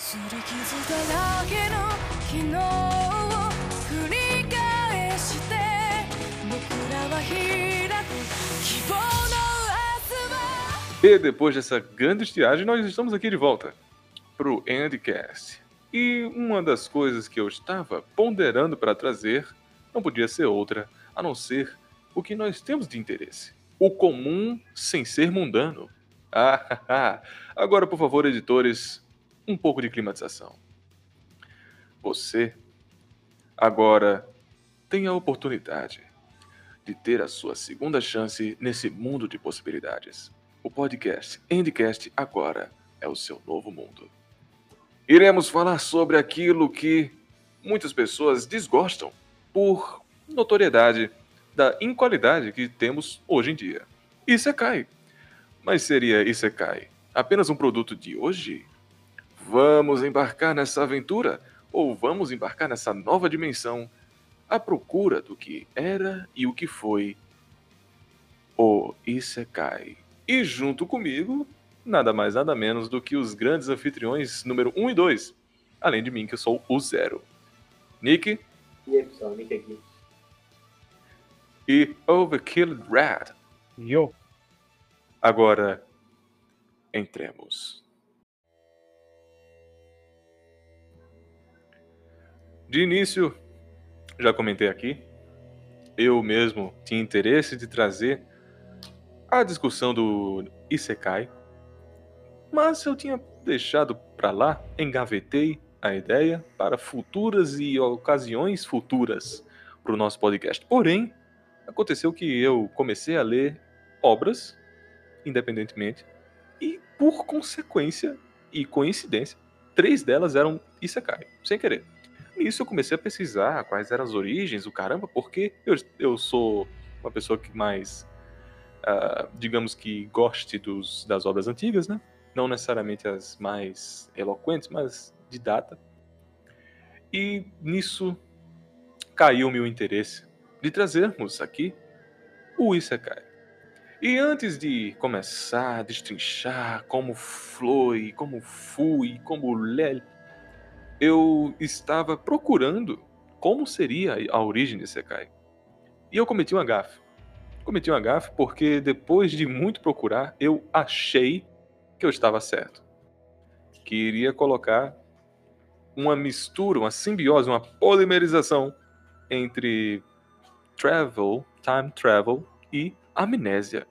すり傷だらけの昨日を繰り返して僕らは開く希望の明日は E depois dessa grande estiagem, nós estamos aqui de volta pro Endcast. E uma das coisas que eu estava ponderando para trazer não podia ser outra a não ser o que nós temos de interesse. O comum sem ser mundano. Ah, agora, por favor, editores, um pouco de climatização. Você agora tem a oportunidade de ter a sua segunda chance nesse mundo de possibilidades. O podcast Endcast agora é o seu novo mundo. Iremos falar sobre aquilo que muitas pessoas desgostam por notoriedade da inqualidade que temos hoje em dia. Isekai. Mas seria Isekai apenas um produto de hoje? Vamos embarcar nessa aventura ou vamos embarcar nessa nova dimensão à procura do que era e o que foi o Isekai. E junto comigo, nada mais nada menos do que os grandes anfitriões número 1 e 2, além de mim que eu sou o Zero. Nick E aí, pessoal, Nick aqui. e Overkill Rat. Yo. Agora, entremos. De início, já comentei aqui, eu mesmo tinha interesse de trazer a discussão do Isekai, mas eu tinha deixado para lá, engavetei a ideia para futuras e ocasiões futuras para o nosso podcast. Porém, aconteceu que eu comecei a ler obras independentemente e por consequência e coincidência, três delas eram Isekai, sem querer. Nisso eu comecei a pesquisar quais eram as origens, o caramba, porque eu, eu sou uma pessoa que mais, ah, digamos que goste dos, das obras antigas, né? Não necessariamente as mais eloquentes, mas de data. E nisso caiu o meu interesse de trazermos aqui o Isekai. E antes de começar a destrinchar como foi, como fui, como lel, eu estava procurando como seria a origem de Isekai. E eu cometi uma gafe. Cometi uma gafe porque depois de muito procurar, eu achei que eu estava certo. Que iria colocar uma mistura, uma simbiose, uma polimerização entre travel, time travel e amnésia.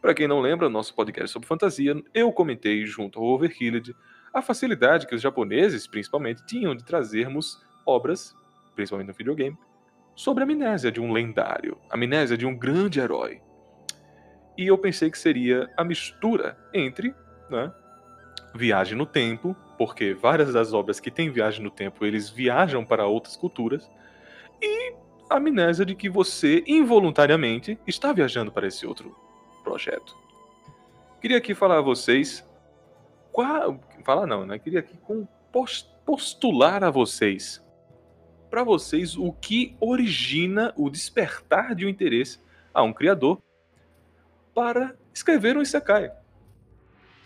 Para quem não lembra, nosso podcast sobre fantasia, eu comentei junto ao Overkilled a facilidade que os japoneses, principalmente, tinham de trazermos obras, principalmente no videogame, sobre a amnésia de um lendário, a amnésia de um grande herói. E eu pensei que seria a mistura entre né, viagem no tempo, porque várias das obras que têm viagem no tempo, eles viajam para outras culturas, e a amnésia de que você involuntariamente está viajando para esse outro projeto. Queria aqui falar a vocês qual, falar não, né? Queria aqui postular a vocês para vocês o que origina o despertar de um interesse a um criador para escrever um isekai.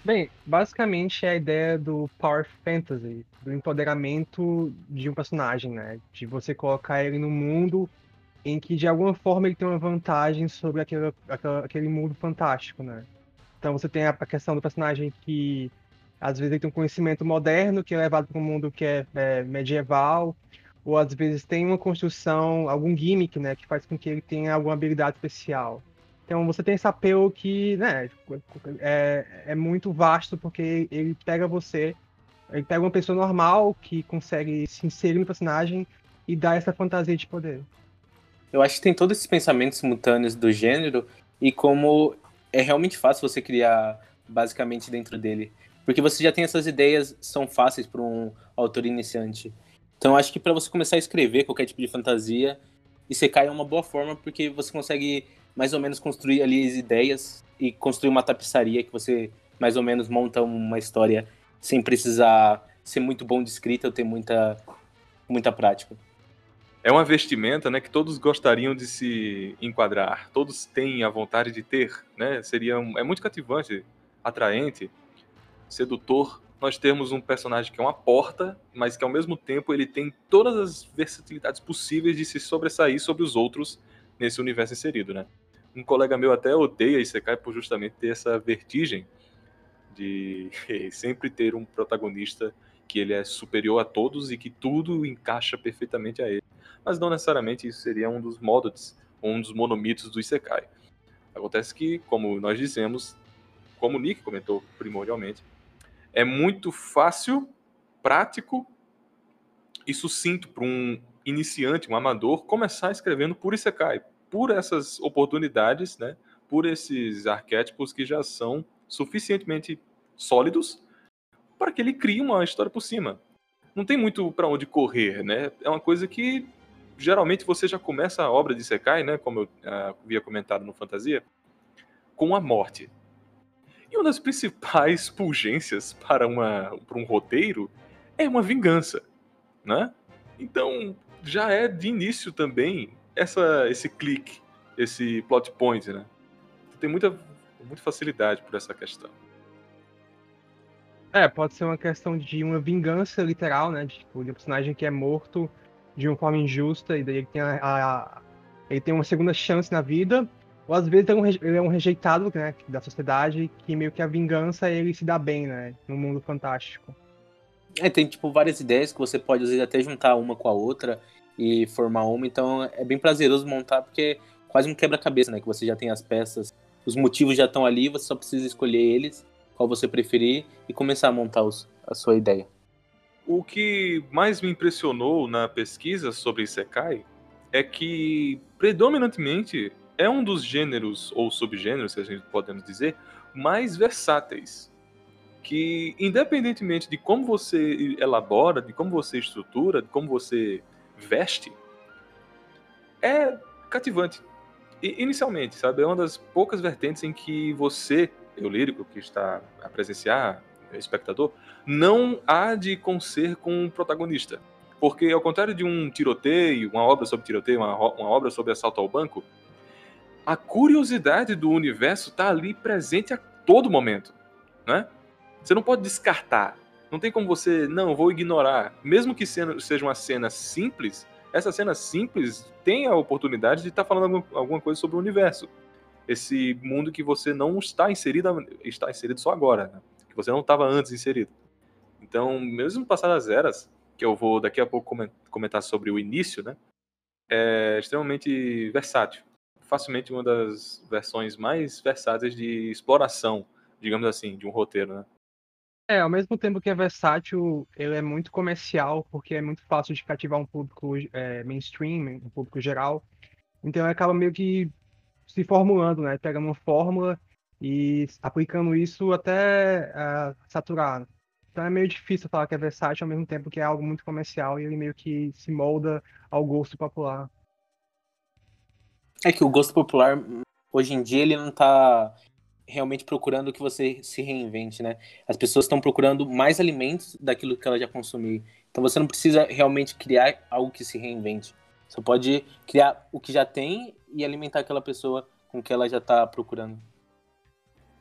Bem, basicamente é a ideia do power fantasy, do empoderamento de um personagem, né? De você colocar ele no mundo em que de alguma forma ele tem uma vantagem sobre aquele, aquele mundo fantástico, né? Então você tem a, a questão do personagem que às vezes ele tem um conhecimento moderno que é levado para um mundo que é, é, medieval, ou às vezes tem uma construção, algum gimmick, né, que faz com que ele tenha alguma habilidade especial. Então você tem esse apelo que, né, é, é muito vasto porque ele pega você, ele pega uma pessoa normal que consegue se inserir no personagem e dá essa fantasia de poder. Eu acho que tem todos esses pensamentos simultâneos do gênero e como é realmente fácil você criar basicamente dentro dele. Porque você já tem essas ideias, são fáceis para um autor iniciante. Então acho que para você começar a escrever qualquer tipo de fantasia, Isekai é uma boa forma porque você consegue mais ou menos construir ali as ideias e construir uma tapeçaria que você mais ou menos monta uma história sem precisar ser muito bom de escrita ou ter muita, muita prática. É uma vestimenta, né, que todos gostariam de se enquadrar, todos têm a vontade de ter, né? Seria um- é muito cativante, atraente, sedutor nós temos um personagem que é uma porta, mas que ao mesmo tempo ele tem todas as versatilidades possíveis de se sobressair sobre os outros nesse universo inserido, né? Um colega meu até odeia Isekai por justamente ter essa vertigem de sempre ter um protagonista que ele é superior a todos e que tudo encaixa perfeitamente a ele. Mas não necessariamente isso seria um dos modos, um dos monomitos do Isekai. Acontece que, como nós dizemos, como o Nick comentou primordialmente, é muito fácil, prático e sucinto para um iniciante, um amador, começar escrevendo por Isekai, por essas oportunidades, né, por esses arquétipos que já são suficientemente sólidos para que ele crie uma história por cima. Não tem muito para onde correr, né? É uma coisa que geralmente você já começa a obra de Sekai, né, como eu uh, havia comentado no Fantasia, com a morte. E uma das principais pungências para, uma, para um roteiro é uma vingança, né? Então, já é de início também essa, esse clique, esse plot point, né? Tem muita, muita facilidade por essa questão. É, pode ser uma questão de uma vingança literal, né? De, tipo, de um personagem que é morto de uma forma injusta e daí ele tem, a, a, ele tem uma segunda chance na vida. Ou às vezes ele é, um, ele é um rejeitado né, da sociedade que meio que a vingança ele se dá bem, né? No mundo fantástico. É, tem tipo várias ideias que você pode às vezes até juntar uma com a outra e formar uma, então é bem prazeroso montar porque é quase um quebra-cabeça, né? Que você já tem as peças, os motivos já estão ali, você só precisa escolher eles qual você preferir e começar a montar os, a sua ideia. O que mais me impressionou na pesquisa sobre Isekai é que, predominantemente, é um dos gêneros ou subgêneros, se a gente podemos dizer, mais versáteis. Que, independentemente de como você elabora, de como você estrutura, de como você veste, é cativante. E, inicialmente, sabe? É uma das poucas vertentes em que você eu lírico que está a presenciar, espectador, não há de conser com o protagonista. Porque, ao contrário de um tiroteio, uma obra sobre tiroteio, uma, uma obra sobre assalto ao banco, a curiosidade do universo está ali presente a todo momento. Né? Você não pode descartar. Não tem como você, não, vou ignorar. Mesmo que seja uma cena simples, essa cena simples tem a oportunidade de estar tá falando alguma coisa sobre o universo esse mundo que você não está inserido, está inserido só agora, né? Que você não estava antes inserido. Então, mesmo passadas as eras, que eu vou daqui a pouco comentar sobre o início, né? É extremamente versátil. Facilmente uma das versões mais versáteis de exploração, digamos assim, de um roteiro, né? É, ao mesmo tempo que é versátil, ele é muito comercial, porque é muito fácil de cativar um público é, mainstream, um público geral. Então acaba meio que se formulando, né? Pegando uma fórmula e aplicando isso até uh, saturar. Então é meio difícil falar que é versátil ao mesmo tempo que é algo muito comercial e ele meio que se molda ao gosto popular. É que o gosto popular, hoje em dia, ele não está realmente procurando que você se reinvente, né? As pessoas estão procurando mais alimentos daquilo que elas já consumiram. Então você não precisa realmente criar algo que se reinvente. Você pode criar o que já tem e alimentar aquela pessoa com que ela já está procurando.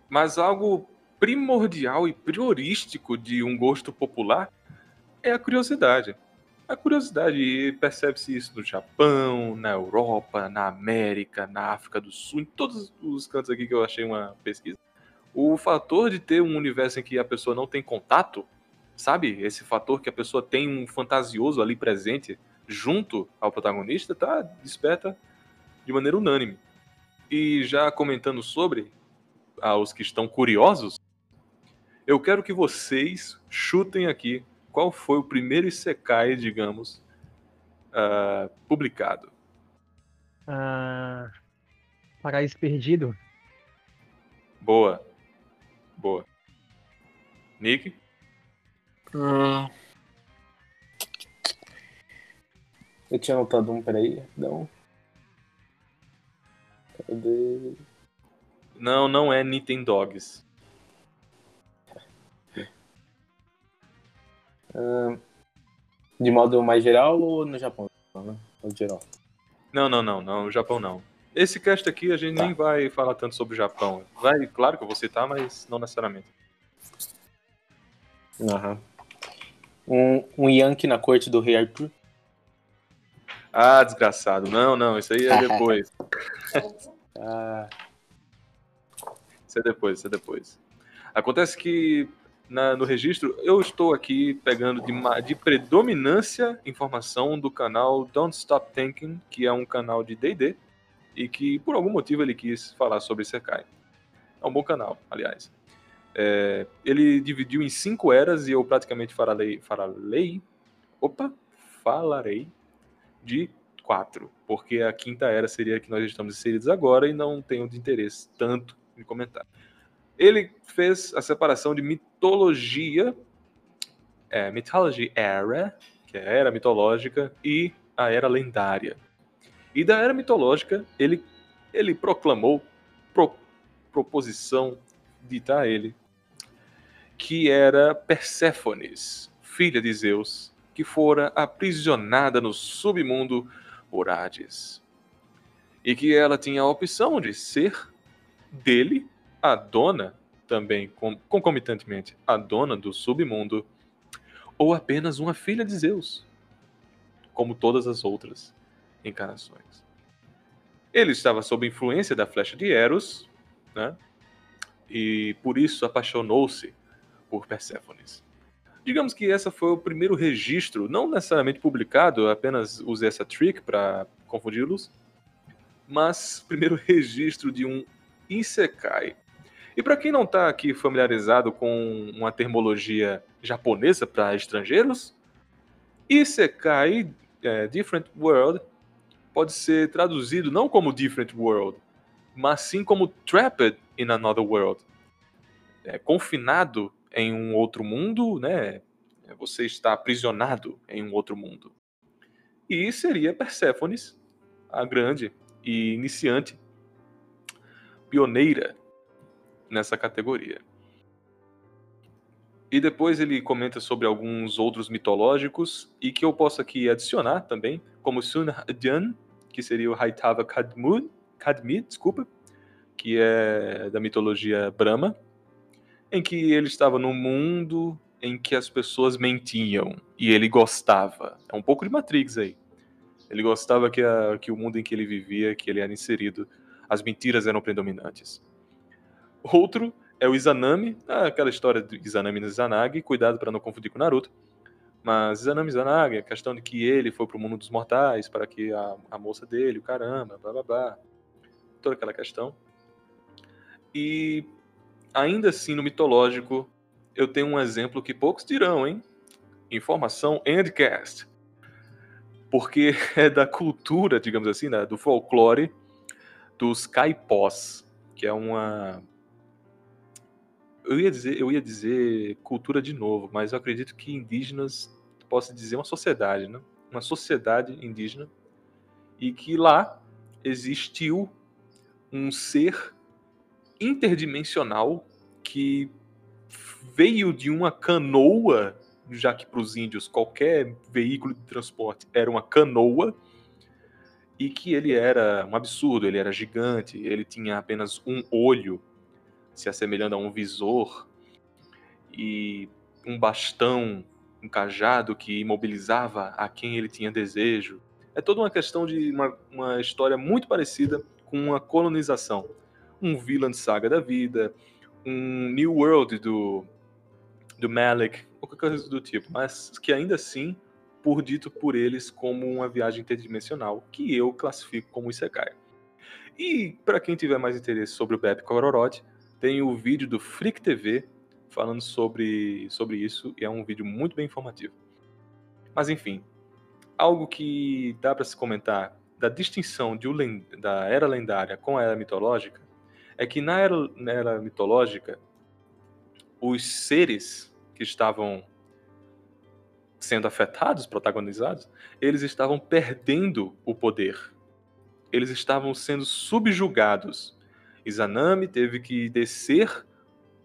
Mas algo primordial e priorístico de um gosto popular é a curiosidade. A curiosidade, percebe-se isso no Japão, na Europa, na América, na África do Sul, em todos os cantos aqui que eu achei uma pesquisa. O fator de ter um universo em que a pessoa não tem contato, sabe? Esse fator que a pessoa tem um fantasioso ali presente, junto ao protagonista, tá desperta de maneira unânime. E já comentando sobre aos que estão curiosos, eu quero que vocês chutem aqui qual foi o primeiro Isekai, digamos, uh, publicado. Uh, Paraíso Perdido. Boa. Boa. Nick? Uh, Eu tinha anotado um, peraí, não. Cadê? Não, não é Nintendogs. Uh, de modo mais geral ou no Japão? Né? No geral. Não, não, não, não, no Japão não. Esse cast aqui a gente tá. nem vai falar tanto sobre o Japão. Vai, claro que eu vou citar, mas não necessariamente. Aham. Um, um Yankee na corte do rei Arthur. Ah, desgraçado. Não, não, isso aí é depois. Ah, Isso é depois, isso é depois. Acontece que na- no registro eu estou aqui pegando de, de predominância informação do canal Don't Stop Thinking, que é um canal de D&D e que por algum motivo ele quis falar sobre Sekai. É um bom canal, aliás. É, ele dividiu em cinco eras e eu praticamente farei, farei, opa, falarei de quatro, porque a quinta era seria a que nós estamos inseridos agora e não tenho de interesse tanto em comentar. Ele fez a separação de mitologia, é, Mythology Era, que é a era mitológica, e a era lendária. E da era mitológica, ele, ele proclamou, pro, proposição dita a ele, que era Perséfones, filha de Zeus, que fora aprisionada no submundo por Hades. E que ela tinha a opção de ser dele a dona, também com- concomitantemente a dona do submundo, ou apenas uma filha de Zeus, como todas as outras encarnações. Ele estava sob influência da flecha de Eros, né? E por isso apaixonou-se por Perséfones. Digamos que esse foi o primeiro registro, não necessariamente publicado, apenas usei essa trick para confundi-los, mas primeiro registro de um Isekai. E para quem não está aqui familiarizado com uma termologia japonesa para estrangeiros, Isekai, é, Different World, pode ser traduzido não como Different World, mas sim como Trapped in Another World. É, confinado em um outro mundo, né? Você está aprisionado em um outro mundo. E seria Perséfones, a grande e iniciante, pioneira nessa categoria. E depois ele comenta sobre alguns outros mitológicos e que eu posso aqui adicionar também, como Sunjan, que seria o Haitava Kadmud, Kadmi, desculpa, que é da mitologia Brahma, em que ele estava num mundo em que as pessoas mentiam e ele gostava. É um pouco de Matrix aí. Ele gostava que, a, que o mundo em que ele vivia, que ele era inserido, as mentiras eram predominantes. Outro é o Izanami, ah, aquela história do Izanami e Izanagi, cuidado para não confundir com Naruto. Mas Izanami Izanagi, a questão de que ele foi para o mundo dos mortais, para que a, a moça dele, o caramba, blá blá blá. Toda aquela questão. E ainda assim, no mitológico, eu tenho um exemplo que poucos dirão, hein? Informação Endcast. Porque é da cultura, digamos assim, né? do folclore dos caipós, que é uma. Eu ia, dizer, eu ia dizer cultura de novo, mas eu acredito que indígenas, posso dizer uma sociedade, né? Uma sociedade indígena, e que lá existiu um ser interdimensional que veio de uma canoa, já que para os índios qualquer veículo de transporte era uma canoa, e que ele era um absurdo, ele era gigante, ele tinha apenas um olho, se assemelhando a um visor, e um bastão, um cajado que imobilizava a quem ele tinha desejo. É toda uma questão de uma, uma história muito parecida com uma colonização. Um Villain Saga da vida, um New World do, do Malik, qualquer coisa do tipo, mas que ainda assim, por dito por eles como uma viagem interdimensional, que eu classifico como Isekai. E para quem tiver mais interesse sobre o Bep Kororod, tem o vídeo do Freak TV falando sobre, sobre isso, e é um vídeo muito bem informativo. Mas enfim, algo que dá para se comentar da distinção de, da era lendária com a era mitológica é que na era, na era mitológica, os seres que estavam sendo afetados, protagonizados, eles estavam perdendo o poder. Eles estavam sendo subjugados. Izanami teve que descer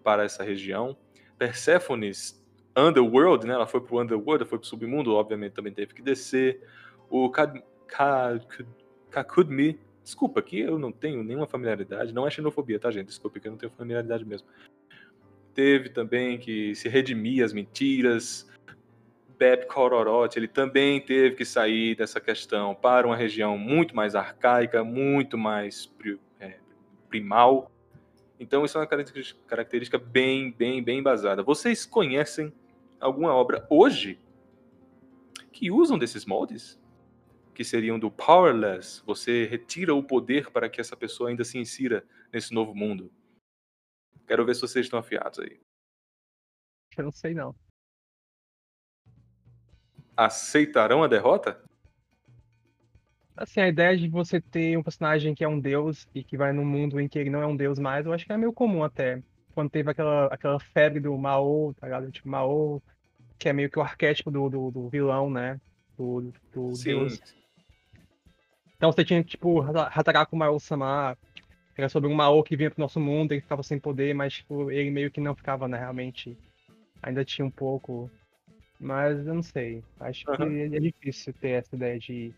para essa região. Perséfones, Underworld, né? Ela foi para o Underworld, foi para o submundo, obviamente também teve que descer. O Kad, Kad, Kakudmi, desculpa, aqui eu não tenho nenhuma familiaridade, não é xenofobia, tá, gente? Desculpa, que eu não tenho familiaridade mesmo. teve também que se redimir as mentiras. Beb Kororot, ele também teve que sair dessa questão para uma região muito mais arcaica, muito mais é, primal. Então isso é uma característica bem, bem, bem embasada. Vocês conhecem alguma obra hoje que usam desses moldes? Que seriam do powerless, você retira o poder para que essa pessoa ainda se insira nesse novo mundo. Quero ver se vocês estão afiados aí. Eu não sei não. Aceitarão a derrota? Assim, a ideia de você ter um personagem que é um deus e que vai num mundo em que ele não é um deus mais, eu acho que é meio comum até. Quando teve aquela, aquela febre do Mao, tá ligado? Tipo, Mao, que é meio que o arquétipo do, do, do vilão, né? Do, do Sim. deus. Então você tinha, tipo, Hataraku Mao-sama, que era sobre um Mao que vinha pro nosso mundo e ficava sem poder, mas, tipo, ele meio que não ficava, né, realmente. Ainda tinha um pouco. Mas eu não sei. Acho Aham. que é difícil ter essa ideia de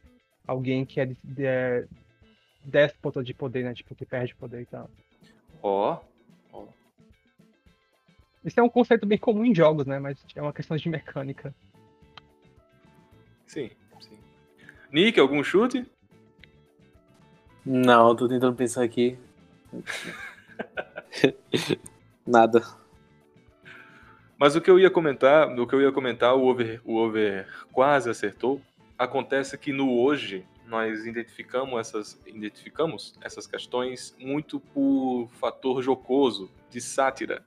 alguém que é, de, de, é déspota de poder, né? Tipo, que perde poder e tal. Ó, Isso é um conceito bem comum em jogos, né? Mas é uma questão de mecânica. sim, sim. Nick, algum chute? Não, tô tentando pensar aqui. Nada. Mas o que eu ia comentar, o que eu ia comentar, o over, o over quase acertou. Acontece que no hoje nós identificamos essas, identificamos essas questões muito por fator jocoso, de sátira,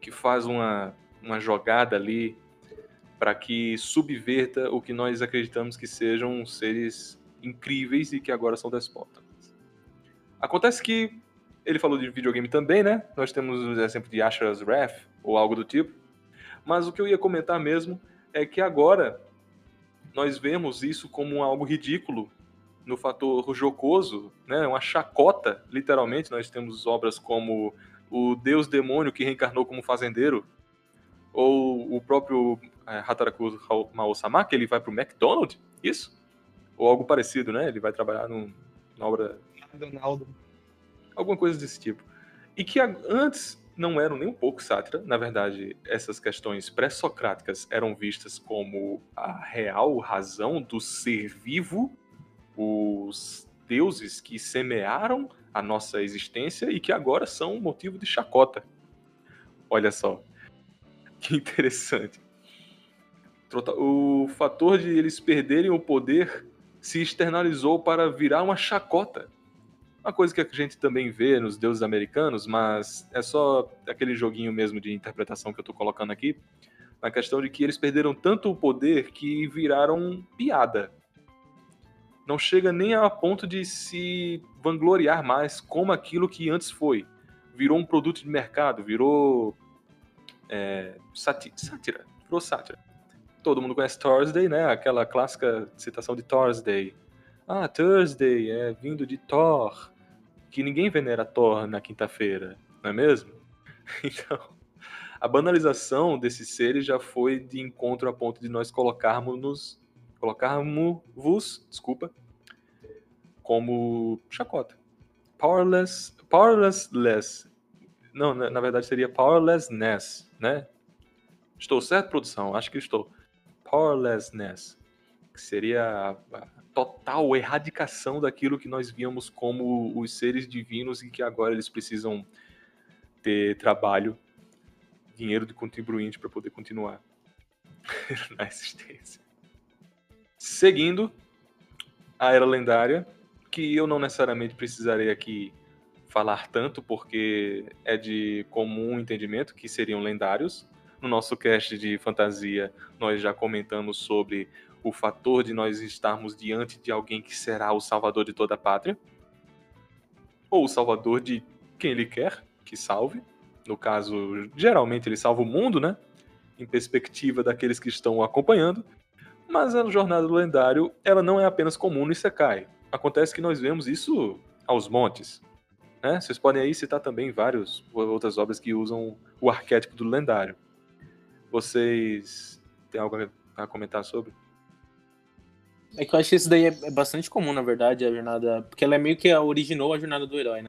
que faz uma, uma jogada ali para que subverta o que nós acreditamos que sejam seres incríveis e que agora são despotas. Acontece que ele falou de videogame também, né? Nós temos o exemplo de Asher's Wrath ou algo do tipo. Mas o que eu ia comentar mesmo é que agora nós vemos isso como algo ridículo no fator jocoso, né? Uma chacota, literalmente. Nós temos obras como o Deus Demônio que reencarnou como fazendeiro, ou o próprio é, Hataraku Mao-sama, que ele vai pro McDonald's, isso? Ou algo parecido, né? Ele vai trabalhar num, na obra Donaldo. alguma coisa desse tipo. E que antes não eram nem um pouco sátira, na verdade, essas questões pré-socráticas eram vistas como a real razão do ser vivo, os deuses que semearam a nossa existência e que agora são motivo de chacota. Olha só, que interessante. O fator de eles perderem o poder se externalizou para virar uma chacota uma coisa que a gente também vê nos deuses americanos, mas é só aquele joguinho mesmo de interpretação que eu tô colocando aqui, na questão de que eles perderam tanto o poder que viraram piada. Não chega nem a ponto de se vangloriar mais como aquilo que antes foi. Virou um produto de mercado, virou é, sátira, virou sátira. Todo mundo conhece Thursday, né? Aquela clássica citação de Thursday. Ah, Thursday é vindo de Thor, que ninguém venera Thor na quinta-feira, não é mesmo? Então, a banalização desses seres já foi de encontro a ponto de nós colocarmos-nos, colocarmos-vos, desculpa, como chacota. Powerless, powerless, não, na, na verdade seria powerlessness, né? Estou certo, produção? Acho que estou. Powerlessness, que seria a total erradicação daquilo que nós víamos como os seres divinos e que agora eles precisam ter trabalho, dinheiro de contribuinte para poder continuar na existência. Seguindo a Era Lendária, que eu não necessariamente precisarei aqui falar tanto, porque é de comum entendimento que seriam lendários. No nosso cast de fantasia, nós já comentamos sobre o fator de nós estarmos diante de alguém que será o salvador de toda a pátria, ou o salvador de quem ele quer que salve. No caso, geralmente ele salva o mundo, né? Em perspectiva daqueles que estão o acompanhando. Mas a jornada do lendário, ela não é apenas comum no Isekai. Acontece que nós vemos isso aos montes. Né? Vocês podem aí citar também várias outras obras que usam o arquétipo do lendário. Vocês têm algo a comentar sobre? É que eu acho que isso daí é é bastante comum, na verdade, a jornada. Porque ela é meio que originou a jornada do herói, né?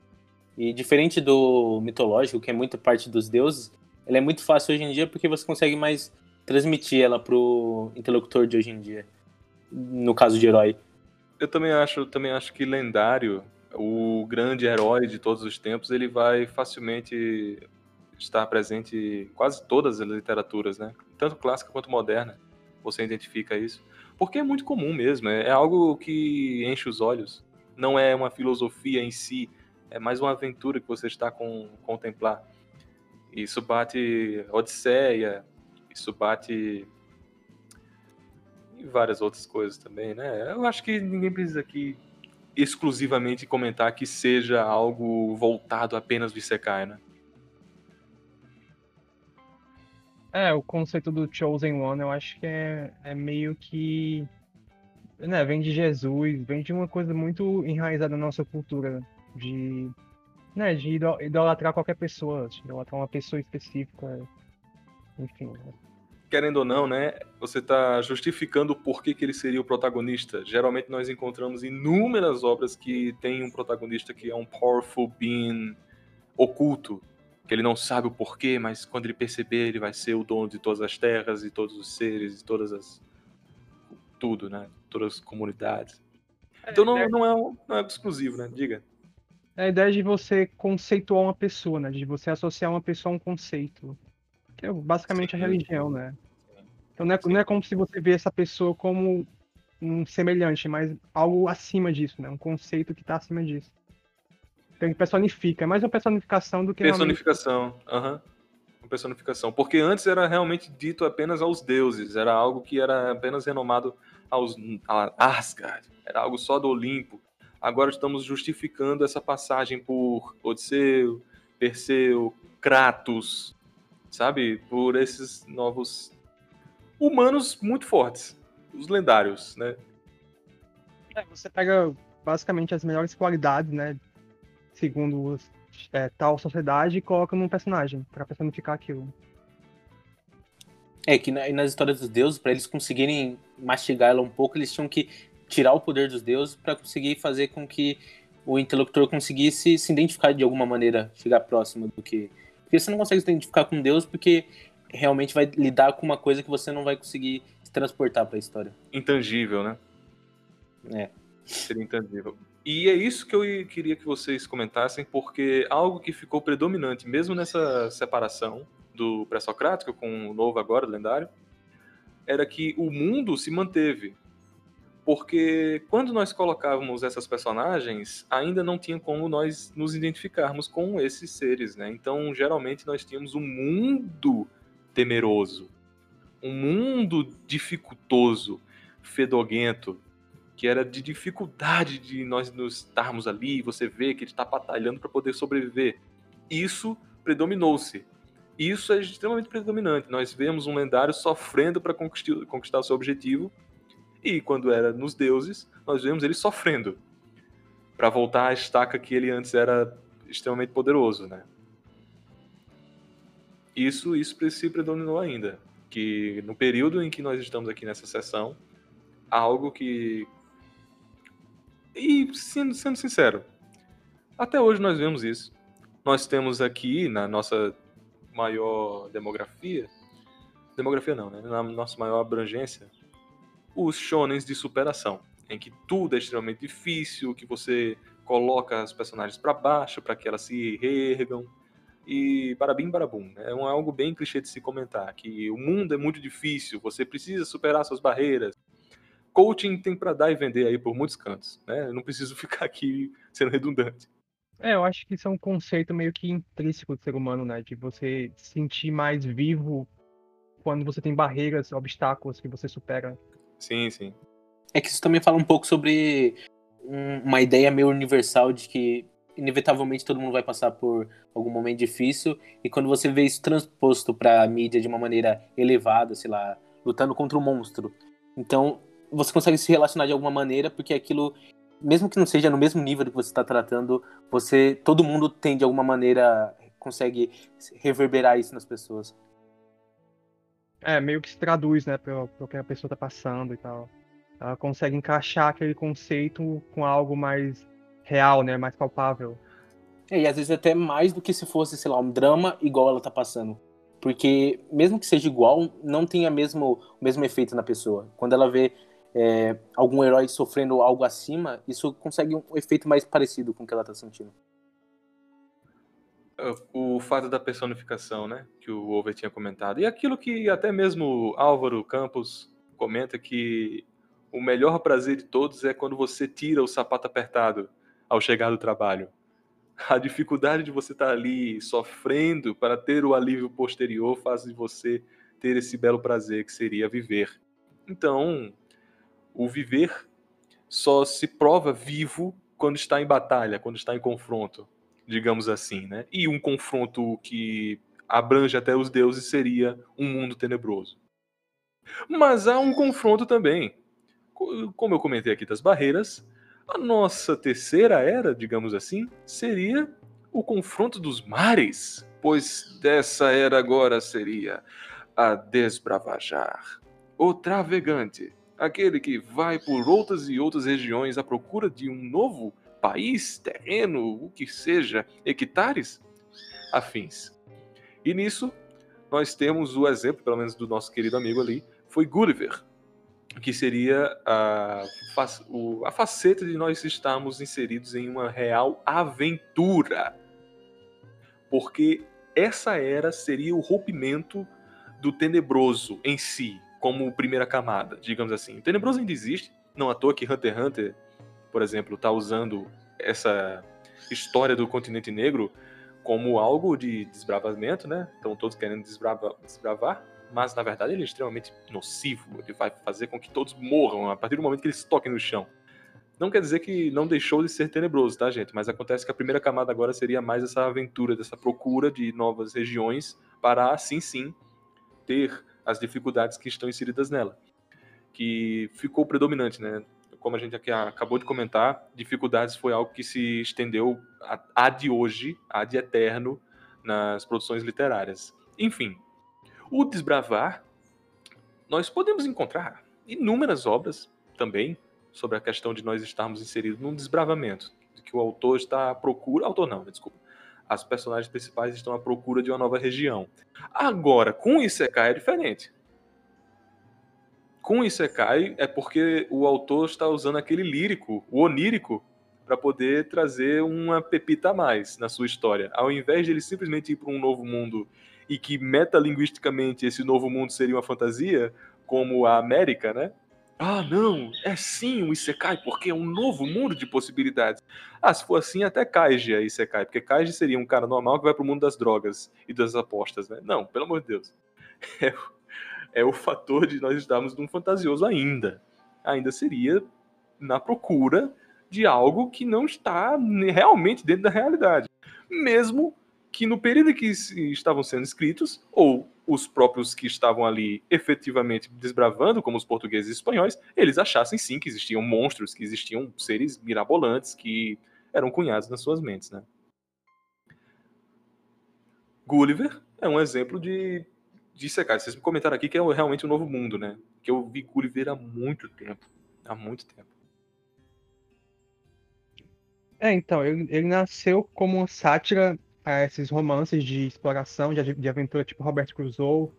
E diferente do mitológico, que é muita parte dos deuses, ela é muito fácil hoje em dia porque você consegue mais transmitir ela pro interlocutor de hoje em dia. No caso de herói. Eu também acho, também acho que lendário, o grande herói de todos os tempos, ele vai facilmente estar presente em quase todas as literaturas, né? Tanto clássica quanto moderna. Você identifica isso. Porque é muito comum mesmo, é algo que enche os olhos. Não é uma filosofia em si, é mais uma aventura que você está com contemplar. Isso bate Odisseia, isso bate e várias outras coisas também, né? Eu acho que ninguém precisa aqui exclusivamente comentar que seja algo voltado apenas do Isekai, né? É, o conceito do Chosen One eu acho que é, é meio que. Né, vem de Jesus, vem de uma coisa muito enraizada na nossa cultura, de, né, de idolatrar qualquer pessoa, de idolatrar uma pessoa específica, enfim. Querendo ou não, né, você está justificando o porquê que ele seria o protagonista. Geralmente nós encontramos inúmeras obras que tem um protagonista que é um powerful being oculto, que ele não sabe o porquê, mas quando ele perceber, ele vai ser o dono de todas as terras e todos os seres e todas as tudo, né? Todas as comunidades. Então não, não, é, não é exclusivo, né? Diga. É a ideia de você conceituar uma pessoa, né? De você associar uma pessoa a um conceito. Que é basicamente Sim. a religião, né? Então não é, não é como se você vê essa pessoa como um semelhante, mas algo acima disso, né? Um conceito que está acima disso. Então personifica, é mais uma personificação do que personificação, aham. Uhum. Uma personificação, porque antes era realmente dito apenas aos deuses, era algo que era apenas renomado aos a Asgard, era algo só do Olimpo. Agora estamos justificando essa passagem por Odisseu, Perseu, Kratos, sabe? Por esses novos humanos muito fortes, os lendários, né? É, você pega basicamente as melhores qualidades, né, segundo é, tal sociedade e coloca num personagem para personificar aquilo. É que na, nas histórias dos deuses, para eles conseguirem mastigar ela um pouco, eles tinham que tirar o poder dos deuses para conseguir fazer com que o interlocutor conseguisse se identificar de alguma maneira, chegar próximo do que. Porque você não consegue se identificar com Deus porque realmente vai lidar com uma coisa que você não vai conseguir se transportar para a história. Intangível, né? É. Seria intangível. E é isso que eu queria que vocês comentassem, porque algo que ficou predominante, mesmo nessa separação do pré-socrático com o novo agora, lendário, era que o mundo se manteve. Porque quando nós colocávamos essas personagens, ainda não tinha como nós nos identificarmos com esses seres, né? Então, geralmente, nós tínhamos um mundo temeroso, um mundo dificultoso, fedoguento, que era de dificuldade de nós nos estarmos ali, você vê que ele está batalhando para poder sobreviver. Isso predominou-se. Isso é extremamente predominante. Nós vemos um lendário sofrendo para conquistar, o seu objetivo, e quando era nos deuses, nós vemos ele sofrendo para voltar à estaca que ele antes era extremamente poderoso, né? Isso, isso se predominou ainda, que no período em que nós estamos aqui nessa sessão, algo que e, sendo, sendo sincero, até hoje nós vemos isso. Nós temos aqui, na nossa maior demografia, demografia não, né? Na nossa maior abrangência, os shonens de superação, em que tudo é extremamente difícil, que você coloca os personagens para baixo para que elas se reergam e barabim barabum. Né? É um, algo bem clichê de se comentar, que o mundo é muito difícil, você precisa superar suas barreiras, coaching tem para dar e vender aí por muitos cantos, né? Eu não preciso ficar aqui sendo redundante. É, eu acho que isso é um conceito meio que intrínseco do ser humano, né? De você se sentir mais vivo quando você tem barreiras, obstáculos que você supera. Sim, sim. É que isso também fala um pouco sobre uma ideia meio universal de que inevitavelmente todo mundo vai passar por algum momento difícil e quando você vê isso transposto para a mídia de uma maneira elevada, sei lá, lutando contra um monstro. Então, você consegue se relacionar de alguma maneira, porque aquilo, mesmo que não seja no mesmo nível do que você está tratando, você, todo mundo tem de alguma maneira consegue reverberar isso nas pessoas. É, meio que se traduz, né, pelo, que a pessoa está passando e tal. Ela consegue encaixar aquele conceito com algo mais real, né, mais palpável. É, e às vezes até mais do que se fosse, sei lá, um drama igual ela tá passando. Porque, mesmo que seja igual, não tem a mesmo, o mesmo efeito na pessoa. Quando ela vê é, algum herói sofrendo algo acima, isso consegue um efeito mais parecido com o que ela tá sentindo. O fato da personificação, né? Que o Over tinha comentado. E aquilo que até mesmo Álvaro Campos comenta que o melhor prazer de todos é quando você tira o sapato apertado ao chegar do trabalho. A dificuldade de você estar ali sofrendo para ter o alívio posterior faz de você ter esse belo prazer que seria viver. Então, o viver só se prova vivo quando está em batalha, quando está em confronto digamos assim, né? E um confronto que abrange até os deuses seria um mundo tenebroso. Mas há um confronto também. Como eu comentei aqui das barreiras, a nossa terceira era, digamos assim, seria o confronto dos mares, pois dessa era agora seria a desbravajar, o travegante, aquele que vai por outras e outras regiões à procura de um novo país, terreno, o que seja, hectares, afins. E nisso, nós temos o exemplo, pelo menos do nosso querido amigo ali, foi Gulliver, que seria a, a faceta de nós estarmos inseridos em uma real aventura. Porque essa era seria o rompimento do tenebroso em si, como primeira camada, digamos assim. Tenebroso ainda existe, não à toa que Hunter x Hunter por exemplo, está usando essa história do continente negro como algo de desbravamento, né? Estão todos querendo desbrava, desbravar, mas na verdade ele é extremamente nocivo. Ele vai fazer com que todos morram a partir do momento que eles toquem no chão. Não quer dizer que não deixou de ser tenebroso, tá, gente? Mas acontece que a primeira camada agora seria mais essa aventura, dessa procura de novas regiões para, assim sim, ter as dificuldades que estão inseridas nela. Que ficou predominante, né? como a gente aqui acabou de comentar, dificuldades foi algo que se estendeu a, a de hoje, a de eterno, nas produções literárias. Enfim, o desbravar, nós podemos encontrar inúmeras obras também sobre a questão de nós estarmos inseridos num desbravamento, de que o autor está à procura, autor não, desculpa, as personagens principais estão à procura de uma nova região. Agora, com Isekai é diferente com Isekai é porque o autor está usando aquele lírico, o onírico, para poder trazer uma pepita a mais na sua história. Ao invés de ele simplesmente ir para um novo mundo e que metalinguisticamente esse novo mundo seria uma fantasia, como a América, né? Ah, não, é sim o Isekai, porque é um novo mundo de possibilidades. Ah, se for assim, até Kaiji é Isekai, porque Kaiji seria um cara normal que vai para o mundo das drogas e das apostas, né? Não, pelo amor de Deus. É é o fator de nós estarmos num fantasioso ainda. Ainda seria na procura de algo que não está realmente dentro da realidade. Mesmo que no período que estavam sendo escritos, ou os próprios que estavam ali efetivamente desbravando, como os portugueses e espanhóis, eles achassem sim que existiam monstros, que existiam seres mirabolantes que eram cunhados nas suas mentes, né? Gulliver é um exemplo de disse, cara, vocês me comentaram aqui que é realmente um novo mundo, né? Que eu vi Gulliver há muito tempo. Há muito tempo. É, então, ele, ele nasceu como uma sátira a esses romances de exploração, de, de aventura tipo Roberto Crusoe.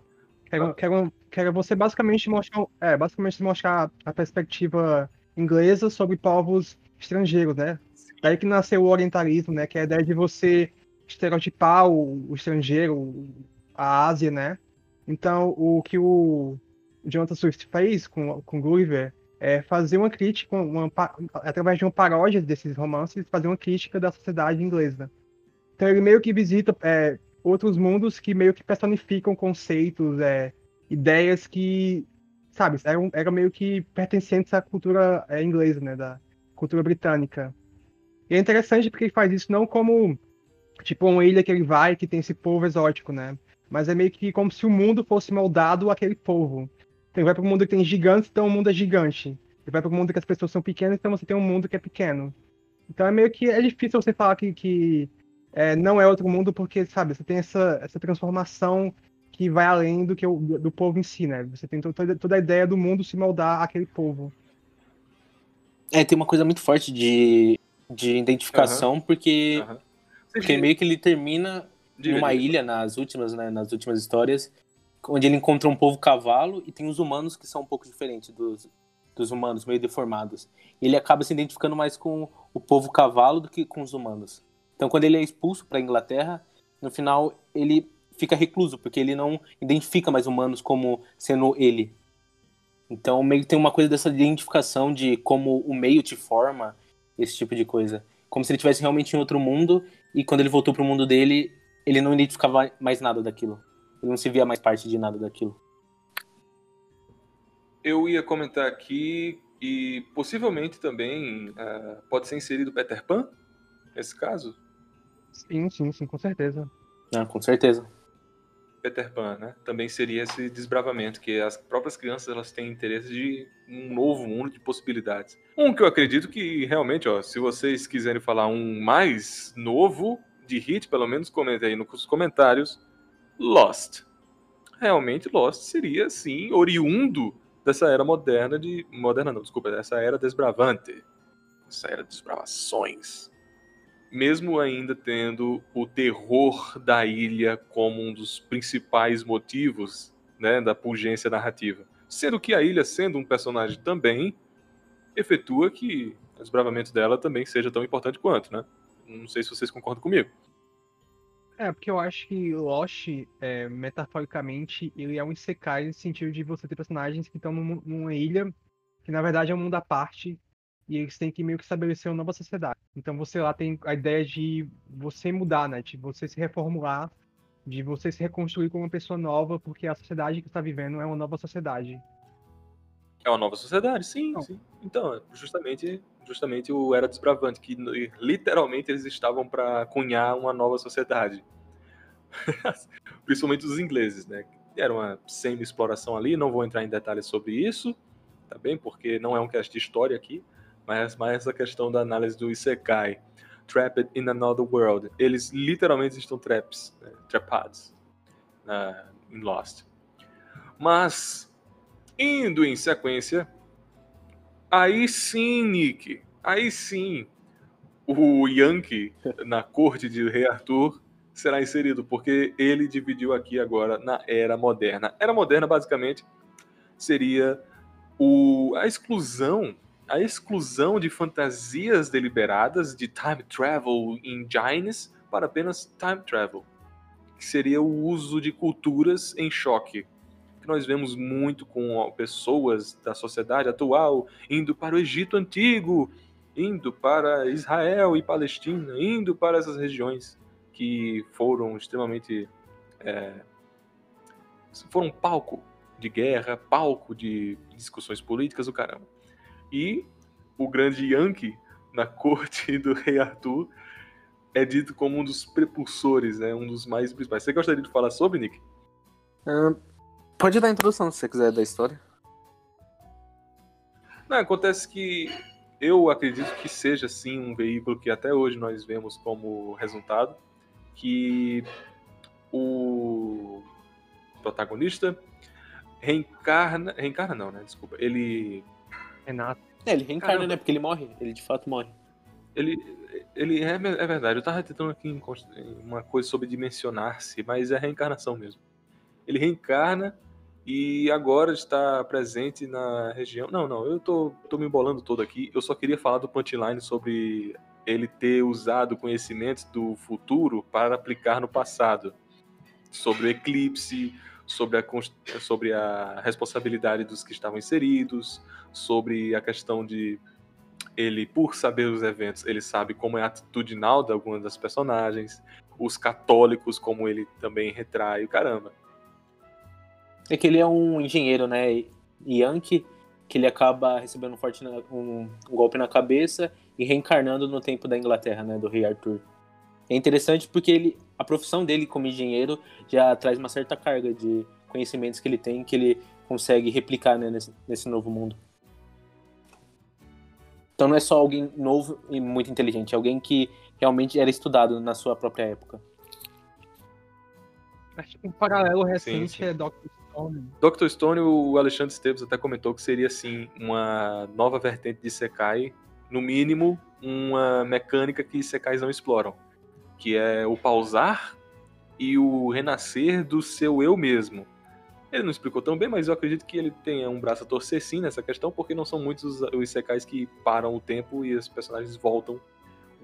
Que era, que era, que era você basicamente mostrar, é, basicamente mostrar a perspectiva inglesa sobre povos estrangeiros, né? Daí que nasceu o orientalismo, né? Que é a ideia de você estereotipar o, o estrangeiro, a Ásia, né? Então, o que o Jonathan Swift fez com, com Gulliver é fazer uma crítica, uma, através de uma paródia desses romances, fazer uma crítica da sociedade inglesa. Então, ele meio que visita é, outros mundos que meio que personificam conceitos, é, ideias que, sabe, eram, eram meio que pertencentes à cultura é, inglesa, né, da cultura britânica. E é interessante porque ele faz isso não como, tipo, uma ilha que ele vai que tem esse povo exótico, né? Mas é meio que como se o mundo fosse moldado àquele povo. Então, vai para um mundo que tem gigantes, então o mundo é gigante. Ele vai para um mundo que as pessoas são pequenas, então você tem um mundo que é pequeno. Então é meio que é difícil você falar que, que é, não é outro mundo, porque, sabe, você tem essa, essa transformação que vai além do que o, do povo em si, né? Você tem toda, toda a ideia do mundo se moldar àquele povo. É, tem uma coisa muito forte de, de identificação, uhum. porque, uhum. porque meio que ele termina Diga, numa diga. ilha nas últimas, né, nas últimas histórias, onde ele encontra um povo cavalo e tem os humanos que são um pouco diferentes dos, dos humanos, meio deformados. Ele acaba se identificando mais com o povo cavalo do que com os humanos. Então, quando ele é expulso para Inglaterra, no final ele fica recluso, porque ele não identifica mais humanos como sendo ele. Então, meio que tem uma coisa dessa identificação de como o meio te forma, esse tipo de coisa. Como se ele estivesse realmente em outro mundo e quando ele voltou pro mundo dele, ele não identificava mais nada daquilo. Ele não se via mais parte de nada daquilo. Eu ia comentar aqui e possivelmente também ah, pode ser inserido Peter Pan nesse caso. Sim, sim, sim, com certeza. Ah, com certeza. Peter Pan, né? Também seria esse desbravamento que as próprias crianças elas têm interesse de um novo mundo de possibilidades. Um que eu acredito que realmente, ó, se vocês quiserem falar um mais novo de hit, pelo menos comentem aí nos comentários. Lost. Realmente Lost seria sim oriundo dessa era moderna de moderna não, desculpa, dessa era desbravante. Essa era de desbravações mesmo ainda tendo o terror da ilha como um dos principais motivos né, da pungência narrativa. Sendo que a ilha, sendo um personagem também, efetua que o desbravamento dela também seja tão importante quanto, né? Não sei se vocês concordam comigo. É, porque eu acho que Lost, é, metaforicamente, ele é um isekai no sentido de você ter personagens que estão num- numa ilha, que na verdade é um mundo à parte, e eles têm que meio que estabelecer uma nova sociedade. Então você lá tem a ideia de você mudar, né? De você se reformular, de você se reconstruir como uma pessoa nova, porque a sociedade que está vivendo é uma nova sociedade. É uma nova sociedade, sim, Não. sim. Então, justamente, justamente o Era Desbravante, que literalmente eles estavam para cunhar uma nova sociedade. Principalmente os ingleses, né? Era uma semi-exploração ali, não vou entrar em detalhes sobre isso, tá bem? Porque não é um cast de história aqui, mas mais essa questão da análise do Isekai. Trapped in Another World. Eles literalmente estão traps, né? trapados em Lost. Mas, indo em sequência, aí sim, Nick, aí sim, o Yankee na corte de Rei Arthur será inserido, porque ele dividiu aqui agora na Era Moderna. Era Moderna, basicamente, seria o, a exclusão a exclusão de fantasias deliberadas de time travel engines para apenas time travel, que seria o uso de culturas em choque, que nós vemos muito com pessoas da sociedade atual indo para o Egito antigo, indo para Israel e Palestina, indo para essas regiões que foram extremamente é, foram palco de guerra, palco de discussões políticas, o caramba. E o grande Yankee, na corte do rei Arthur, é dito como um dos prepulsores, né? um dos mais principais. Você gostaria de falar sobre, Nick? Ah, pode dar a introdução se você quiser da história. Não, acontece que eu acredito que seja sim um veículo que até hoje nós vemos como resultado que o protagonista reencarna, reencarna não, né? Desculpa. Ele Renato. É, ele reencarna, Caramba. né? Porque ele morre. Ele de fato morre. ele ele é, é verdade. Eu tava tentando aqui uma coisa sobre dimensionar-se, mas é reencarnação mesmo. Ele reencarna e agora está presente na região. Não, não, eu tô, tô me embolando todo aqui. Eu só queria falar do punchline sobre ele ter usado conhecimentos do futuro para aplicar no passado. Sobre o eclipse, sobre a, sobre a responsabilidade dos que estavam inseridos, sobre a questão de ele, por saber os eventos, ele sabe como é atitudinal de algumas das personagens, os católicos, como ele também retrai, o caramba. É que ele é um engenheiro, né? Yankee, que ele acaba recebendo um, forte um- um golpe na cabeça e reencarnando no tempo da Inglaterra, né? Do rei Arthur. É interessante porque ele, a profissão dele como engenheiro já traz uma certa carga de conhecimentos que ele tem que ele consegue replicar né, nesse, nesse novo mundo. Então não é só alguém novo e muito inteligente, é alguém que realmente era estudado na sua própria época. Acho que um paralelo recente sim. é Dr. Stone. Dr. Stone, o Alexandre Esteves até comentou que seria, assim, uma nova vertente de Sekai, no mínimo, uma mecânica que Sekais não exploram, que é o pausar e o renascer do seu eu mesmo. Ele não explicou tão bem, mas eu acredito que ele tenha um braço a torcer sim nessa questão, porque não são muitos os, Isekais que param o tempo e os personagens voltam.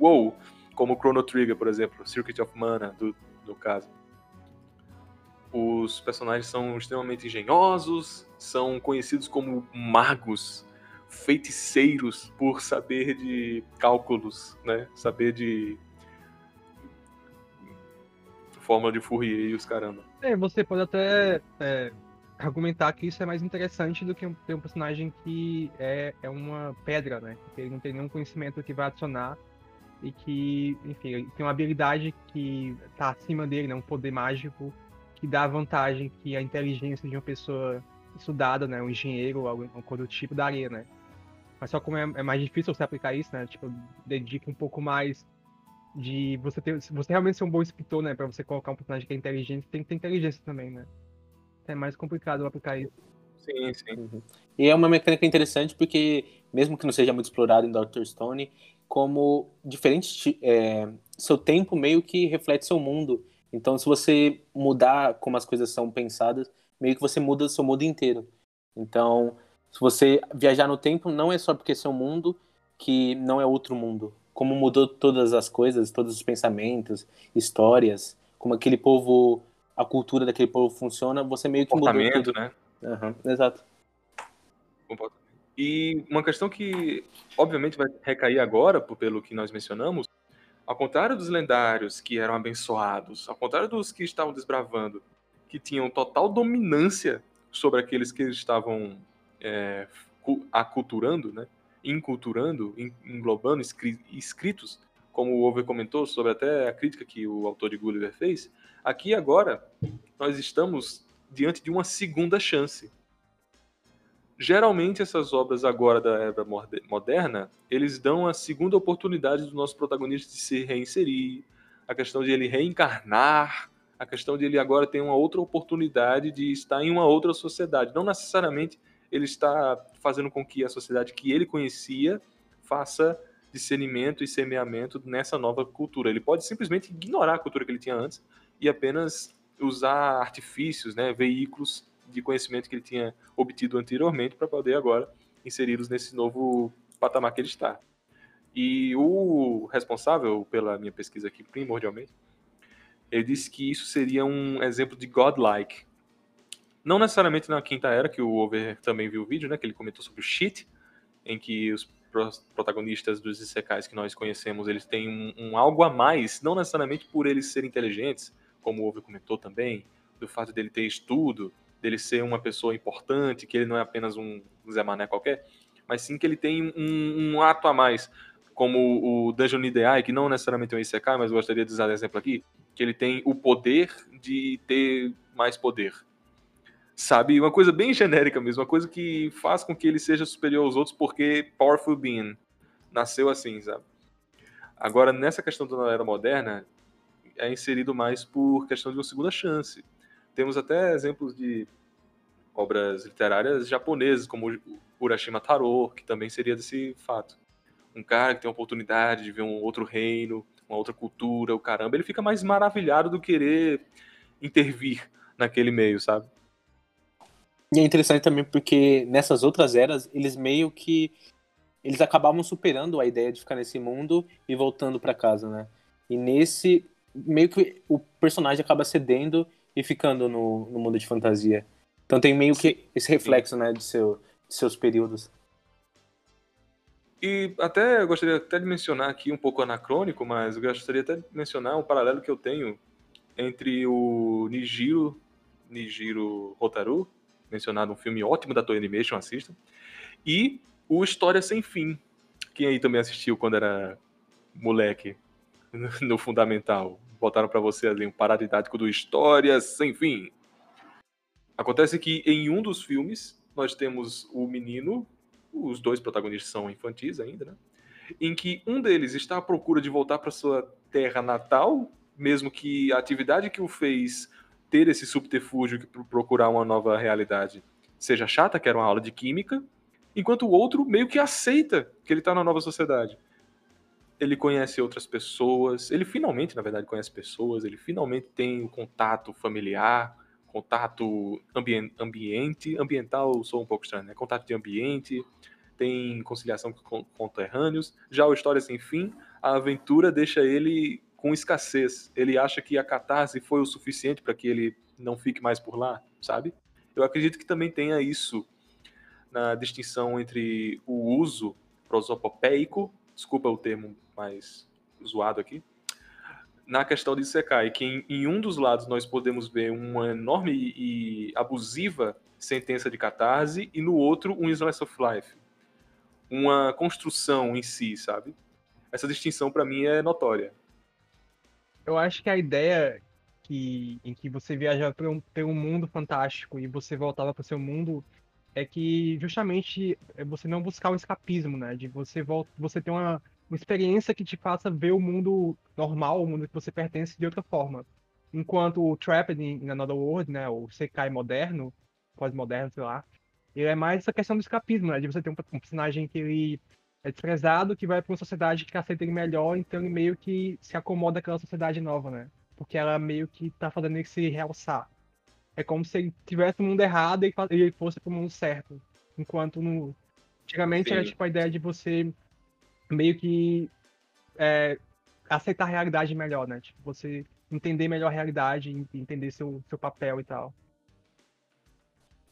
Uou! Como Chrono Trigger, por exemplo, Circuit of Mana, do, do caso. Os personagens são extremamente engenhosos, são conhecidos como magos, feiticeiros por saber de cálculos, né? Saber de fórmula de Fourier e os caramba. É, você pode até é, argumentar que isso é mais interessante do que ter um personagem que é, é uma pedra, né? Que ele não tem nenhum conhecimento que vai adicionar e que, enfim, tem uma habilidade que tá acima dele, né? Um poder mágico que dá a vantagem que a inteligência de uma pessoa estudada, né? Um engenheiro ou alguma coisa do tipo daria, né? Mas só como é, é mais difícil você aplicar isso, né? Tipo, dedica um pouco mais de você ter. Você realmente ser um bom escritor, né? Pra você colocar um personagem que é inteligente, tem que ter inteligência também, né? É mais complicado aplicar isso. Sim, sim. Uhum. E é uma mecânica interessante porque, mesmo que não seja muito explorado em Dr. Stone, como diferente, é, seu tempo meio que reflete seu mundo. Então, se você mudar como as coisas são pensadas, meio que você muda seu mundo inteiro. Então, se você viajar no tempo, não é só porque é seu mundo que não é outro mundo. Como mudou todas as coisas, todos os pensamentos, histórias, como aquele povo, a cultura daquele povo funciona, você meio que mudou tudo. né? Uhum, exato. E uma questão que, obviamente, vai recair agora, pelo que nós mencionamos, ao contrário dos lendários que eram abençoados, ao contrário dos que estavam desbravando, que tinham total dominância sobre aqueles que estavam é, aculturando, né? Inculturando, englobando, escritos, como o Over comentou sobre até a crítica que o autor de Gulliver fez, aqui agora nós estamos diante de uma segunda chance. Geralmente essas obras agora da era moderna, eles dão a segunda oportunidade do nosso protagonista de se reinserir, a questão de ele reencarnar, a questão de ele agora ter uma outra oportunidade de estar em uma outra sociedade. Não necessariamente ele está fazendo com que a sociedade que ele conhecia faça discernimento e semeamento nessa nova cultura. Ele pode simplesmente ignorar a cultura que ele tinha antes e apenas usar artifícios, né, veículos de conhecimento que ele tinha obtido anteriormente para poder agora inseri-los nesse novo patamar que ele está. E o responsável pela minha pesquisa aqui, primordialmente, ele disse que isso seria um exemplo de godlike. Não necessariamente na quinta era, que o Over também viu o vídeo, né, que ele comentou sobre o shit, em que os protagonistas dos Isekais que nós conhecemos, eles têm um, um, algo a mais, não necessariamente por eles serem inteligentes, como o Over comentou também, do fato dele ter estudo, dele ser uma pessoa importante, que ele não é apenas um Zé Mané qualquer, mas sim que ele tem um, um ato a mais, como o Dungeon Ideai, que não necessariamente é um Isekai, mas gostaria de usar exemplo aqui, que ele tem o poder de ter mais poder. Sabe? Uma coisa bem genérica mesmo, uma coisa que faz com que ele seja superior aos outros porque Powerful Being nasceu assim, sabe? Agora, nessa questão da era moderna, é inserido mais por questão de uma segunda chance. Temos até exemplos de obras literárias japonesas, como Urashima Taro, que também seria desse fato. Um cara que tem a oportunidade de ver um outro reino, uma outra cultura, o caramba, ele fica mais maravilhado do que querer intervir naquele meio, sabe? E é interessante também porque nessas outras eras, eles meio que eles acabavam superando a ideia de ficar nesse mundo e voltando para casa, né? E nesse meio que o personagem acaba cedendo e ficando no, no mundo de fantasia. Então tem meio que esse reflexo, né, de, seu, de seus períodos. E até eu gostaria até de mencionar aqui um pouco anacrônico, mas eu gostaria até de mencionar um paralelo que eu tenho entre o Nijiro, Nijiro Hotaru, mencionado um filme ótimo da Toei Animation, assistam, e o História Sem Fim. Quem aí também assistiu quando era moleque no fundamental? Botaram para você ali um paradidático do História Sem Fim. Acontece que em um dos filmes nós temos o menino, os dois protagonistas são infantis ainda, né? Em que um deles está à procura de voltar para sua terra natal, mesmo que a atividade que o fez ter esse subterfúgio que procurar uma nova realidade seja chata, que era uma aula de química, enquanto o outro meio que aceita que ele está na nova sociedade. ele conhece outras pessoas, ele finalmente, na verdade, conhece pessoas, ele finalmente tem o contato familiar, contato ambien ambiente, ambiental sou um pouco estranho, né? Contato de ambiente, tem conciliação com conterrâneos. Já o História Sem Fim, a aventura deixa ele com escassez. Ele acha que a catarse foi o suficiente para que ele não fique mais por lá, sabe? Eu acredito que também tenha isso na distinção entre o uso prosopopeico, desculpa o termo mais zoado aqui, na questão de Sekai, que em, em, um dos lados nós podemos ver uma enorme e, abusiva sentença de catarse e no outro um slice of life. Uma construção em si, sabe? Essa distinção para mim é notória. Eu acho que a ideia que, em que você viajava para um, um mundo fantástico e você voltava para o seu mundo é que justamente é você não buscar o escapismo, né? De você volta, você ter uma, uma experiência que te faça ver o mundo normal, o mundo que você pertence de outra forma. Enquanto o Trapped in Another World, né, o Sekai moderno, pós-moderno, sei lá, ele é mais essa questão do escapismo, né, de você ter um, um personagem que ele é desprezado, que vai para uma sociedade que aceita ele melhor, então ele meio que se acomoda àquela sociedade nova, né? Porque ela meio que tá fazendo ele se realçar. É como se ele tivesse o mundo errado e ele fosse pro mundo certo. Enquanto no. Antigamente Sim. era tipo a ideia de você meio que é, aceitar a realidade melhor, né? Tipo, você entender melhor a realidade, entender seu, seu papel e tal.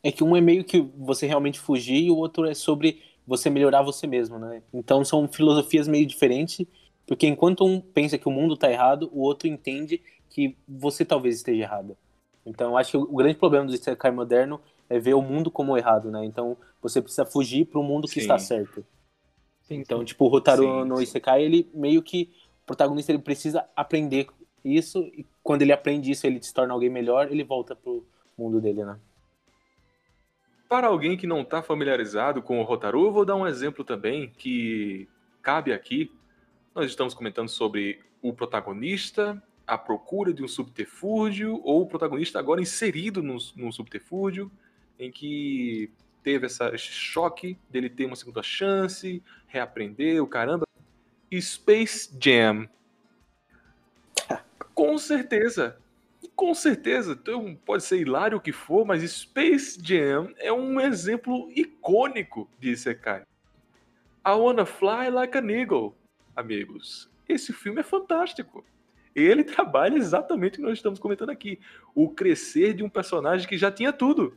É que um é meio que você realmente fugir e o outro é sobre você melhorar você mesmo, né? Então são filosofias meio diferentes, porque enquanto um pensa que o mundo tá errado, o outro entende que você talvez esteja errado. Então eu acho que o grande problema do Isekai moderno é ver o mundo como errado, né? Então você precisa fugir para o mundo que Sim. está certo. Sim, então, sim. tipo, o Rotaru no Isekai, ele meio que o protagonista ele precisa aprender isso e quando ele aprende isso, ele se torna alguém melhor, ele volta pro mundo dele, né? Para alguém que não está familiarizado com o Rotaru, eu vou dar um exemplo também que cabe aqui. Nós estamos comentando sobre o protagonista, a procura de um subterfúgio, ou o protagonista agora inserido num, subterfúgio, em que teve essa, esse choque dele ter uma segunda chance, reaprender, o caramba. Space Jam. Com certeza. Com certeza. Então, pode ser hilário o que for, mas Space Jam é um exemplo icônico de Isekai. I Wanna Fly Like an Eagle, amigos. Esse filme é fantástico. Ele trabalha exatamente o que nós estamos comentando aqui. O crescer de um personagem que já tinha tudo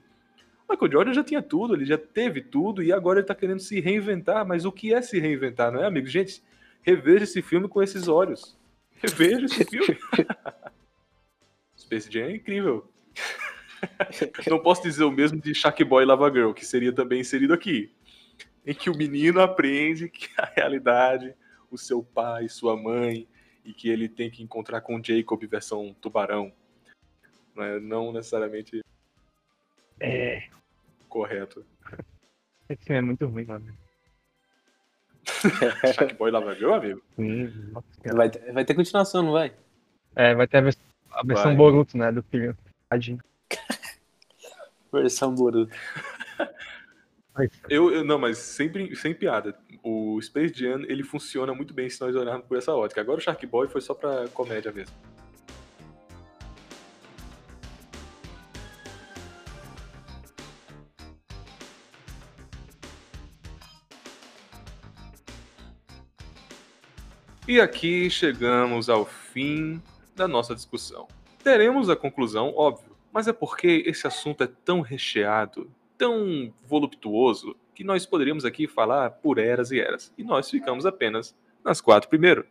Michael Jordan já tinha tudo, ele já teve tudo e agora ele está querendo se reinventar. Mas o que é se reinventar, não é, amigo? Gente, reveja esse filme com esses olhos. Reveja esse filme. Space Jam é incrível. Não posso dizer o mesmo de Shark Boy e Lava Girl, que seria também inserido aqui. Em que o menino aprende que a realidade, o seu pai, sua mãe, e que ele tem que encontrar com Jacob versão tubarão. Não, é, não necessariamente. É correto. Esse filme é muito ruim, mano. Boy Lava Girl, amigo? Sim. Vai, ter, vai ter continuação, não vai? É, vai ter a, vers a versão vai. Boruto, né, do filho. Tadinho. versão Boruto. Eu, eu, não, mas sempre, sem piada. O Space Jam, ele funciona muito bem se nós olharmos por essa ótica. Agora o Shark Boy foi só pra comédia mesmo. E aqui chegamos ao fim da nossa discussão. Teremos a conclusão, óbvio, mas é porque esse assunto é tão recheado, tão voluptuoso, que nós poderíamos aqui falar por eras e eras. E nós ficamos apenas nas quatro primeiro.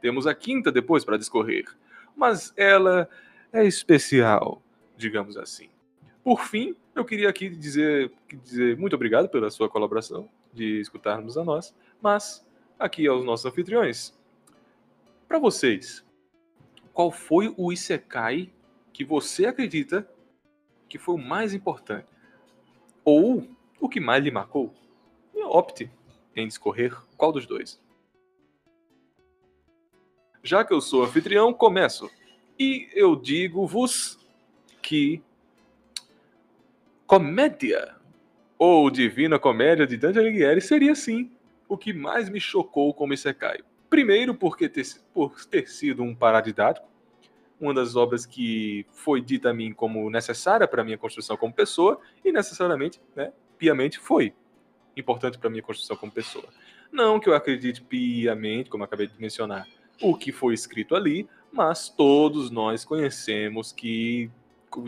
Temos a quinta depois para discorrer, mas ela é especial, digamos assim. Por fim, eu queria aqui dizer, dizer muito obrigado pela sua colaboração, de escutarmos a nós, mas aqui aos nossos anfitriões, para vocês, qual foi o Isekai que você acredita que foi o mais importante? Ou o que mais lhe marcou? Opte em discorrer qual dos dois. Já que eu sou anfitrião, começo. E eu digo-vos que comédia ou Divina Comédia de Dante Alighieri seria sim o que mais me chocou como Isekai. Primeiro, porque ter, por ter sido um paradidático, uma das obras que foi dita a mim como necessária para a minha construção como pessoa, e necessariamente, né, piamente foi importante para a minha construção como pessoa. Não que eu acredite piamente, como acabei de mencionar, o que foi escrito ali, mas todos nós conhecemos que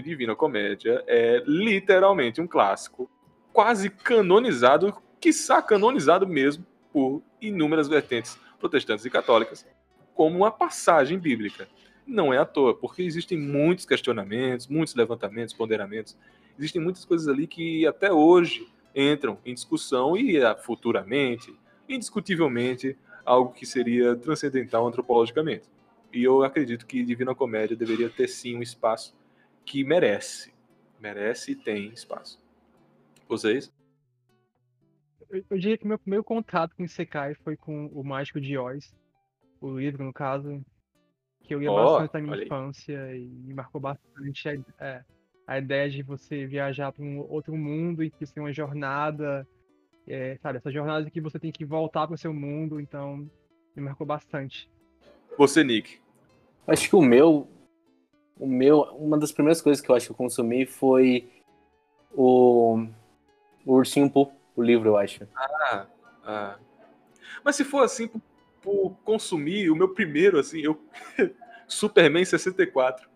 Divina Comédia é literalmente um clássico, quase canonizado, quiçá canonizado mesmo por inúmeras vertentes protestantes e católicas, como uma passagem bíblica. Não é à toa, porque existem muitos questionamentos, muitos levantamentos, ponderamentos, existem muitas coisas ali que até hoje entram em discussão e ah, futuramente, indiscutivelmente, algo que seria transcendental antropologicamente. E eu acredito que Divina Comédia deveria ter sim um espaço que merece. Merece e tem espaço. Vocês? Eu, eu diria que meu primeiro contato com Isekai foi com o Mágico de Oz, o livro, no caso, que eu ia Ó, bastante na minha olha aí. infância e me marcou bastante a, é, a ideia de você viajar para um outro mundo e que você tem uma jornada, é, sabe, essa jornada que você tem que voltar para o seu mundo, então me marcou bastante. Você, Nick. Acho que o meu, o meu, uma das primeiras coisas que eu acho que eu consumi foi o, o Ursinho Pooh, o livro, eu acho. Ah, ah. Mas se for assim, por, por consumir, o meu primeiro, assim, eu. Superman 64.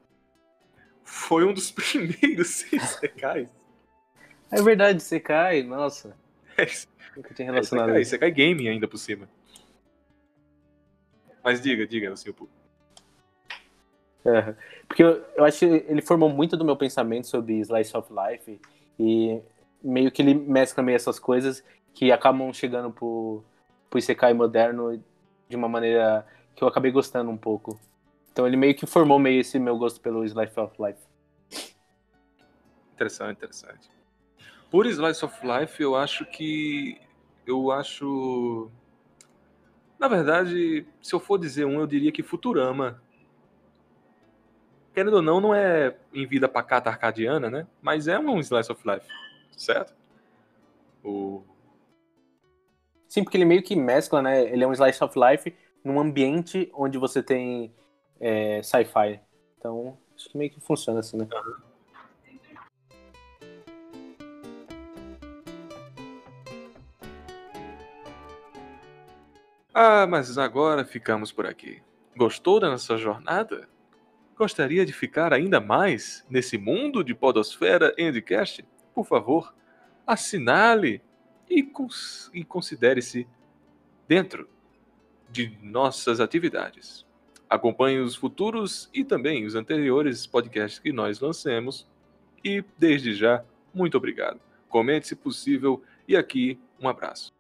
Foi um dos primeiros secais. É verdade, cai, nossa. É, Nunca tinha relacionado. Isekai Game ainda por cima. Mas diga, diga, assim, o Aham. Porque eu, eu acho que ele formou muito do meu pensamento sobre Slice of Life e meio que ele mescla meio essas coisas que acabam chegando pro, pro Isekai moderno de uma maneira que eu acabei gostando um pouco. Então ele meio que formou meio esse meu gosto pelo Slice of Life. Interessante, interessante. Por Slice of Life, eu acho que. Eu acho. Na verdade, se eu for dizer um, eu diria que Futurama. Querendo ou não, não é em vida pacata arcadiana, né? Mas é um Slice of Life, certo? O... Sim, porque ele meio que mescla, né? Ele é um Slice of Life num ambiente onde você tem é, sci-fi. Então, acho que meio que funciona assim, né? Ah, mas agora ficamos por aqui. Gostou da nossa jornada? Gostaria de ficar ainda mais nesse mundo de Podosfera Endcast? Por favor, assinale e, cons e considere-se dentro de nossas atividades. Acompanhe os futuros e também os anteriores podcasts que nós lancemos. E, desde já, muito obrigado. Comente se possível e aqui um abraço.